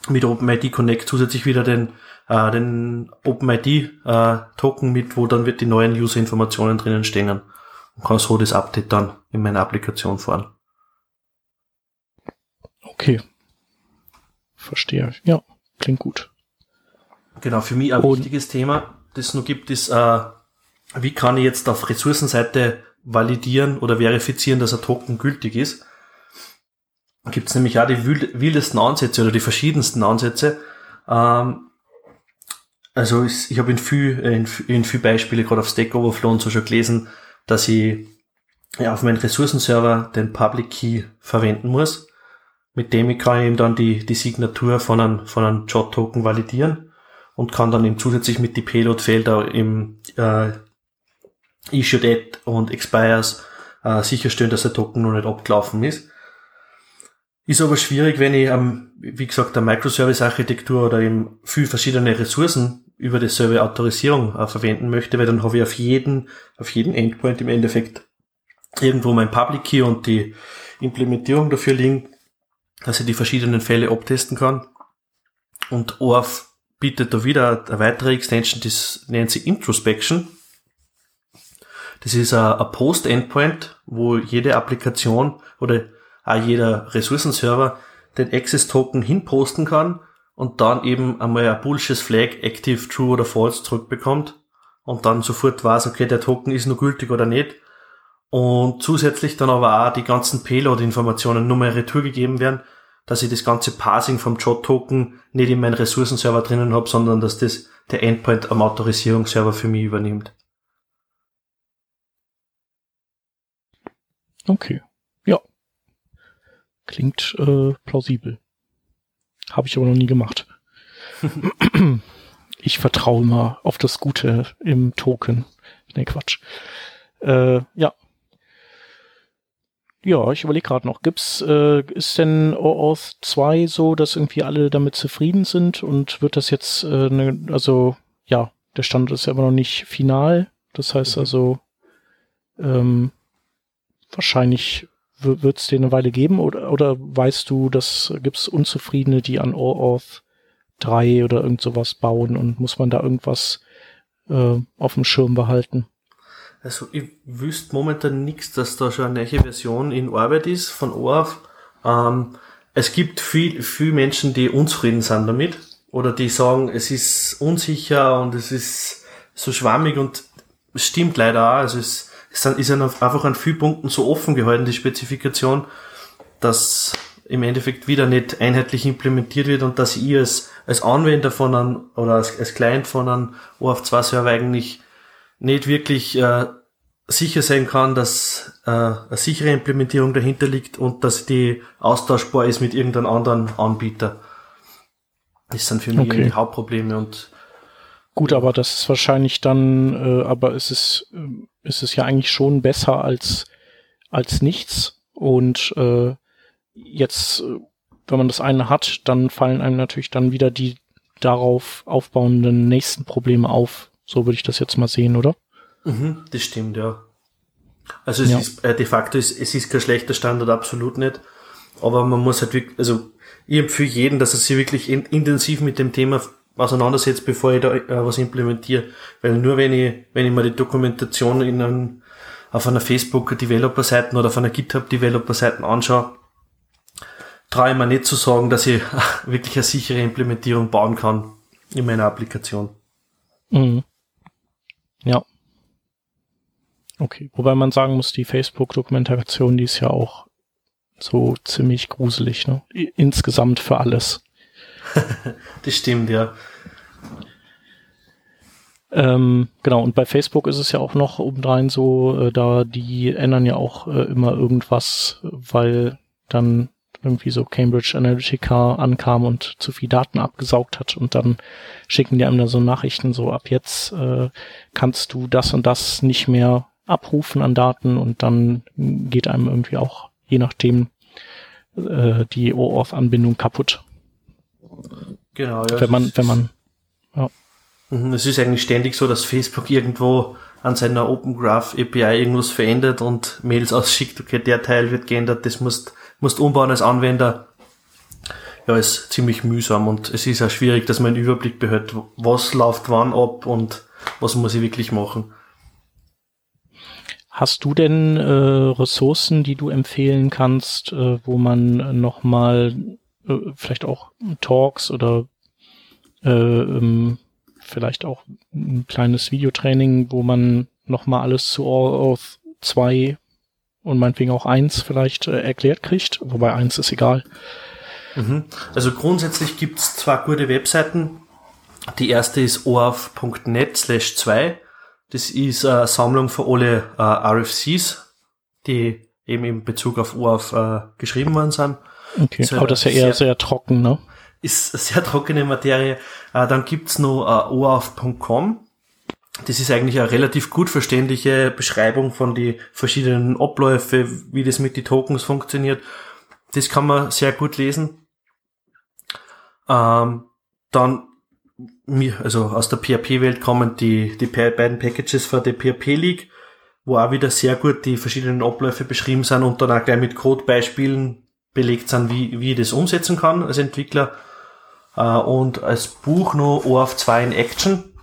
mit OpenID Connect zusätzlich wieder den, äh, den OpenID äh, mit, wo dann wird die neuen User-Informationen drinnen stehen und kann so das Update dann in meiner Applikation fahren. Okay. Verstehe. Ja, klingt gut. Genau, für mich ein Und wichtiges Thema, das es noch gibt, ist, äh, wie kann ich jetzt auf Ressourcenseite validieren oder verifizieren, dass ein Token gültig ist. Da gibt es nämlich auch die wildesten Ansätze oder die verschiedensten Ansätze. Ähm, also ich, ich habe in viel, in, in viel Beispiele, gerade auf Stack Overflow und so schon gelesen, dass ich ja, auf meinen Ressourcenserver den Public Key verwenden muss mit dem ich kann eben dann die, die Signatur von einem, von einem Jot-Token validieren und kann dann eben zusätzlich mit die Payload-Felder im äh, Issue Date und Expires äh, sicherstellen, dass der Token noch nicht abgelaufen ist. Ist aber schwierig, wenn ich, ähm, wie gesagt, eine Microservice-Architektur oder eben viel verschiedene Ressourcen über die Server-Autorisierung äh, verwenden möchte, weil dann habe ich auf jeden, auf jeden Endpoint im Endeffekt irgendwo mein Public Key und die Implementierung dafür liegen dass ich die verschiedenen Fälle abtesten kann. Und OAuth bietet da wieder eine weitere Extension, das nennt sie Introspection. Das ist ein Post-Endpoint, wo jede Applikation oder auch jeder Ressourcenserver den Access-Token hinposten kann und dann eben einmal ein Bullshit Flag Active, True oder False zurückbekommt und dann sofort weiß, okay, der Token ist noch gültig oder nicht. Und zusätzlich dann aber auch die ganzen Payload-Informationen nur mal retour gegeben werden, dass ich das ganze Parsing vom Jot-Token nicht in meinen Ressourcenserver drinnen habe, sondern dass das der Endpoint am Autorisierungsserver für mich übernimmt. Okay. Ja. Klingt äh, plausibel. Habe ich aber noch nie gemacht. ich vertraue mal auf das Gute im Token. Nee, Quatsch. Äh, ja, ja, ich überlege gerade noch. Gibt's, äh, ist denn OAuth 2 so, dass irgendwie alle damit zufrieden sind und wird das jetzt, äh, ne, also ja, der Stand ist ja immer noch nicht final. Das heißt mhm. also, ähm, wahrscheinlich wird es den eine Weile geben oder, oder weißt du, dass gibt's Unzufriedene, die an OAuth 3 oder irgend sowas bauen und muss man da irgendwas äh, auf dem Schirm behalten? Also ich wüsste momentan nichts, dass da schon eine neue Version in Arbeit ist von OAuth. Ähm, es gibt viel, viel Menschen, die unzufrieden sind damit oder die sagen, es ist unsicher und es ist so schwammig und stimmt leider auch. Also es, es ist einfach an vielen Punkten so offen gehalten, die Spezifikation, dass im Endeffekt wieder nicht einheitlich implementiert wird und dass ich als, als Anwender von einem oder als, als Client von einem OAuth 2 Server eigentlich nicht wirklich äh, sicher sein kann, dass äh, eine sichere Implementierung dahinter liegt und dass die austauschbar ist mit irgendeinem anderen Anbieter. Das sind für mich okay. die Hauptprobleme und Gut, aber das ist wahrscheinlich dann, äh, aber es ist, äh, es ist ja eigentlich schon besser als, als nichts. Und äh, jetzt, äh, wenn man das eine hat, dann fallen einem natürlich dann wieder die darauf aufbauenden nächsten Probleme auf. So würde ich das jetzt mal sehen, oder? Mhm, das stimmt, ja. Also es ja. ist äh, de facto ist, es ist kein schlechter Standard, absolut nicht. Aber man muss halt wirklich, also ich empfehle jeden, dass er sich wirklich in, intensiv mit dem Thema auseinandersetzt, bevor ich da äh, was implementiere. Weil nur wenn ich, wenn ich mir die Dokumentation in einem, auf einer Facebook Developer Seite oder auf einer GitHub Developer Seite anschaue, traue ich mir nicht zu sagen, dass ich wirklich eine sichere Implementierung bauen kann in meiner Applikation. Mhm. Ja. Okay, wobei man sagen muss, die Facebook-Dokumentation, die ist ja auch so ziemlich gruselig, ne? Insgesamt für alles. das stimmt, ja. Ähm, genau, und bei Facebook ist es ja auch noch obendrein so, äh, da die ändern ja auch äh, immer irgendwas, weil dann irgendwie so Cambridge Analytica ankam und zu viel Daten abgesaugt hat und dann schicken die einem da so Nachrichten so ab jetzt äh, kannst du das und das nicht mehr abrufen an Daten und dann geht einem irgendwie auch je nachdem äh, die OAuth-Anbindung kaputt. Genau, ja. Wenn man, wenn man, ja. Mhm, es ist eigentlich ständig so, dass Facebook irgendwo an seiner Open Graph API irgendwas verändert und Mails ausschickt, okay, der Teil wird geändert, das musst, musst umbauen als Anwender. Ja, ist ziemlich mühsam und es ist auch schwierig, dass man einen Überblick behält, was läuft wann ab und was muss ich wirklich machen. Hast du denn äh, Ressourcen, die du empfehlen kannst, äh, wo man nochmal äh, vielleicht auch Talks oder äh, ähm, vielleicht auch ein kleines Videotraining, wo man nochmal alles zu OAuth 2 und meinetwegen auch 1 vielleicht äh, erklärt kriegt, wobei 1 ist egal. Mhm. Also grundsätzlich gibt's zwei gute Webseiten. Die erste ist oauth.net slash 2 das ist eine Sammlung für alle äh, RFCs, die eben in Bezug auf OAuth äh, geschrieben worden sind. Okay, so aber das ist ja eher sehr, sehr, trocken, ne? Ist eine sehr trockene Materie. Äh, dann gibt's noch äh, oauth.com. Das ist eigentlich eine relativ gut verständliche Beschreibung von die verschiedenen Abläufe, wie das mit den Tokens funktioniert. Das kann man sehr gut lesen. Ähm, dann also aus der PHP-Welt kommen die, die beiden Packages für die PHP League, wo auch wieder sehr gut die verschiedenen Abläufe beschrieben sind und dann auch gleich mit Codebeispielen belegt sind, wie, wie ich das umsetzen kann als Entwickler. Äh, und als Buch noch OAuth 2 in Action.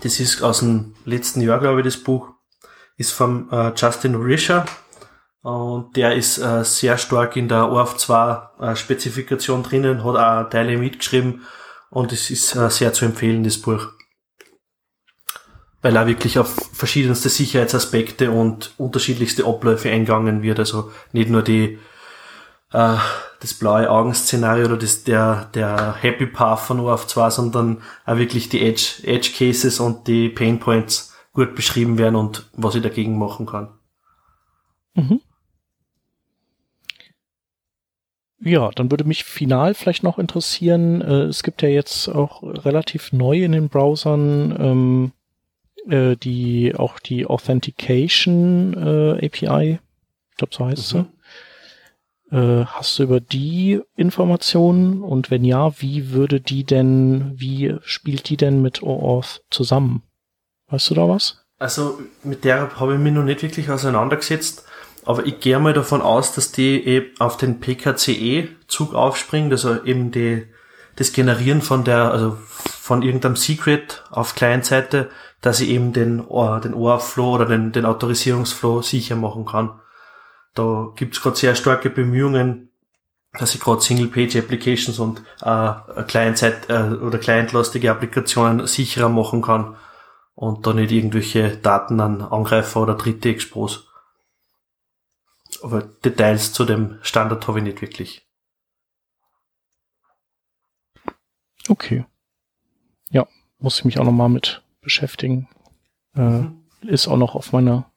Das ist aus dem letzten Jahr, glaube ich, das Buch. Ist vom äh, Justin Rischer. Und der ist äh, sehr stark in der OAuth 2 Spezifikation drinnen, hat auch Teile mitgeschrieben und es ist ein sehr zu empfehlen, das Buch. Weil er wirklich auf verschiedenste Sicherheitsaspekte und unterschiedlichste Abläufe eingegangen wird. Also nicht nur die, äh, das blaue Augenszenario oder das, der, der Happy Path von OAuth 2, sondern auch wirklich die Edge, Edge Cases und die Pain Points gut beschrieben werden und was ich dagegen machen kann. Mhm. Ja, dann würde mich final vielleicht noch interessieren, äh, es gibt ja jetzt auch relativ neu in den Browsern ähm, äh, die auch die Authentication äh, API, ich glaube so heißt mhm. sie. Äh, hast du über die Informationen und wenn ja, wie würde die denn, wie spielt die denn mit OAuth zusammen? Weißt du da was? Also mit der habe ich mich noch nicht wirklich auseinandergesetzt. Aber ich gehe mal davon aus, dass die eben auf den PKCE-Zug aufspringt, also eben die, das Generieren von der, also von irgendeinem Secret auf Client-Seite, dass ich eben den, den OAuth-Flow oder den, den Autorisierungsflow sicher machen kann. Da gibt's gerade sehr starke Bemühungen, dass ich gerade Single-Page-Applications und äh, Client-Side äh, oder clientlastige Applikationen sicherer machen kann und da nicht irgendwelche Daten an Angreifer oder Dritte expose aber Details zu dem Standard habe ich nicht wirklich. Okay. Ja, muss ich mich auch nochmal mit beschäftigen. Äh, mhm. Ist auch noch auf meiner,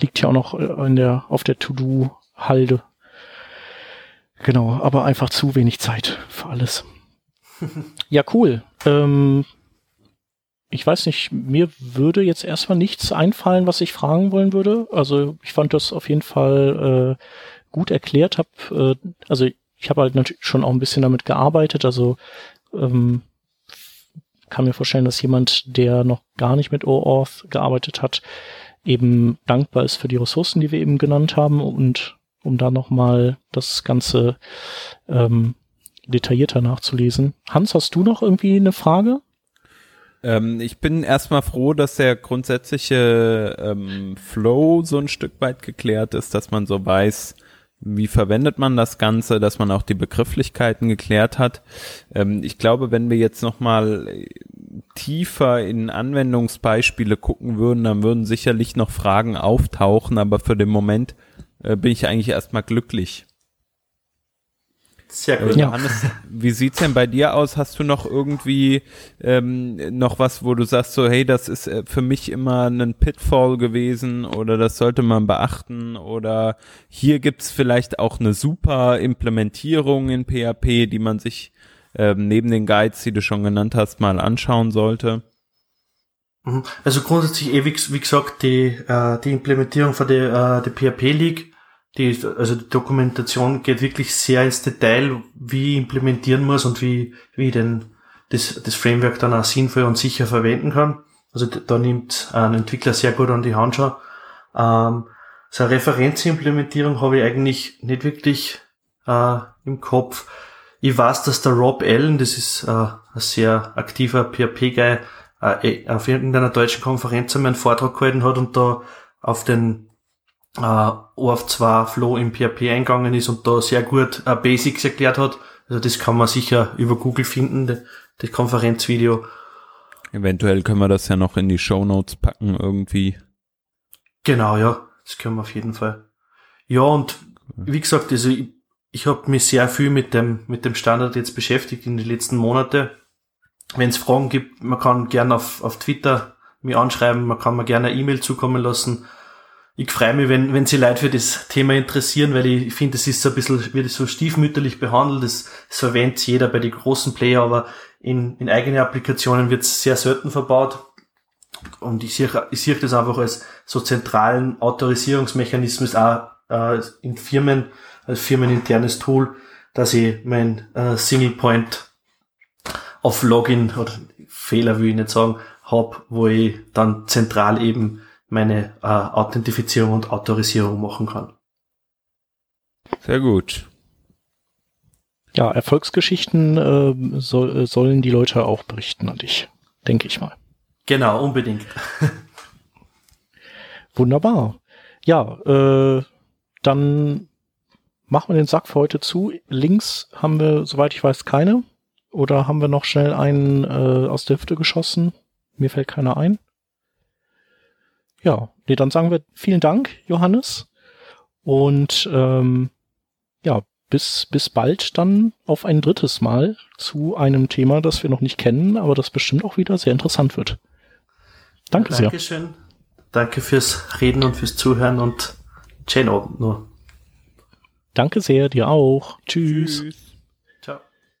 liegt ja auch noch äh, in der, auf der To-Do-Halde. Genau, aber einfach zu wenig Zeit für alles. ja, cool. Ähm, ich weiß nicht, mir würde jetzt erstmal nichts einfallen, was ich fragen wollen würde. Also ich fand das auf jeden Fall äh, gut erklärt. Hab, äh, also ich habe halt natürlich schon auch ein bisschen damit gearbeitet. Also ähm, kann mir vorstellen, dass jemand, der noch gar nicht mit OAuth gearbeitet hat, eben dankbar ist für die Ressourcen, die wir eben genannt haben und um da nochmal das Ganze ähm, detaillierter nachzulesen. Hans, hast du noch irgendwie eine Frage? Ähm, ich bin erstmal froh, dass der grundsätzliche ähm, Flow so ein Stück weit geklärt ist, dass man so weiß, wie verwendet man das Ganze, dass man auch die Begrifflichkeiten geklärt hat. Ähm, ich glaube, wenn wir jetzt nochmal tiefer in Anwendungsbeispiele gucken würden, dann würden sicherlich noch Fragen auftauchen, aber für den Moment äh, bin ich eigentlich erstmal glücklich. Sehr gut. Ja. Johannes, wie sieht's denn bei dir aus? Hast du noch irgendwie ähm, noch was, wo du sagst so, hey, das ist äh, für mich immer ein Pitfall gewesen oder das sollte man beachten oder hier gibt's vielleicht auch eine super Implementierung in PHP, die man sich ähm, neben den Guides, die du schon genannt hast, mal anschauen sollte? Mhm. Also grundsätzlich, eh, wie, wie gesagt, die, äh, die Implementierung von der, äh, der PHP League die, also die Dokumentation geht wirklich sehr ins Detail, wie implementieren muss und wie, wie denn das, das Framework dann auch sinnvoll und sicher verwenden kann. Also da nimmt ein Entwickler sehr gut an die Hand schon. Ähm, so eine Referenzimplementierung habe ich eigentlich nicht wirklich äh, im Kopf. Ich weiß, dass der Rob Allen, das ist äh, ein sehr aktiver PHP-Guy, äh, eh, auf irgendeiner deutschen Konferenz einmal einen Vortrag gehalten hat und da auf den äh, auf 2 Flow im PHP eingegangen ist und da sehr gut äh, Basics erklärt hat. Also das kann man sicher über Google finden, das Konferenzvideo. Eventuell können wir das ja noch in die Show Notes packen irgendwie. Genau, ja, das können wir auf jeden Fall. Ja, und wie gesagt, also ich, ich habe mich sehr viel mit dem, mit dem Standard jetzt beschäftigt in den letzten Monaten. Wenn es Fragen gibt, man kann gerne auf, auf Twitter mir anschreiben, man kann mir gerne eine E-Mail zukommen lassen ich freue mich, wenn, wenn sich Leute für das Thema interessieren, weil ich finde, es ist so ein bisschen, wird so stiefmütterlich behandelt, das, das verwendet jeder bei den großen Player, aber in, in eigene Applikationen wird es sehr selten verbaut. Und ich sehe, ich sehe das einfach als so zentralen Autorisierungsmechanismus auch äh, in Firmen, als firmeninternes Tool, dass ich mein äh, Single Point of Login oder Fehler will ich nicht sagen, hab, wo ich dann zentral eben meine äh, Authentifizierung und Autorisierung machen kann. Sehr gut. Ja, Erfolgsgeschichten äh, soll, äh, sollen die Leute auch berichten an dich, denke ich mal. Genau, unbedingt. Wunderbar. Ja, äh, dann machen wir den Sack für heute zu. Links haben wir, soweit ich weiß, keine. Oder haben wir noch schnell einen äh, aus der Hüfte geschossen? Mir fällt keiner ein. Ja, nee, dann sagen wir vielen Dank, Johannes. Und ähm, ja, bis, bis bald dann auf ein drittes Mal zu einem Thema, das wir noch nicht kennen, aber das bestimmt auch wieder sehr interessant wird. Danke Dankeschön. sehr. Danke fürs Reden und fürs Zuhören und schönen Abend nur. Danke sehr, dir auch. Tschüss. Tschüss.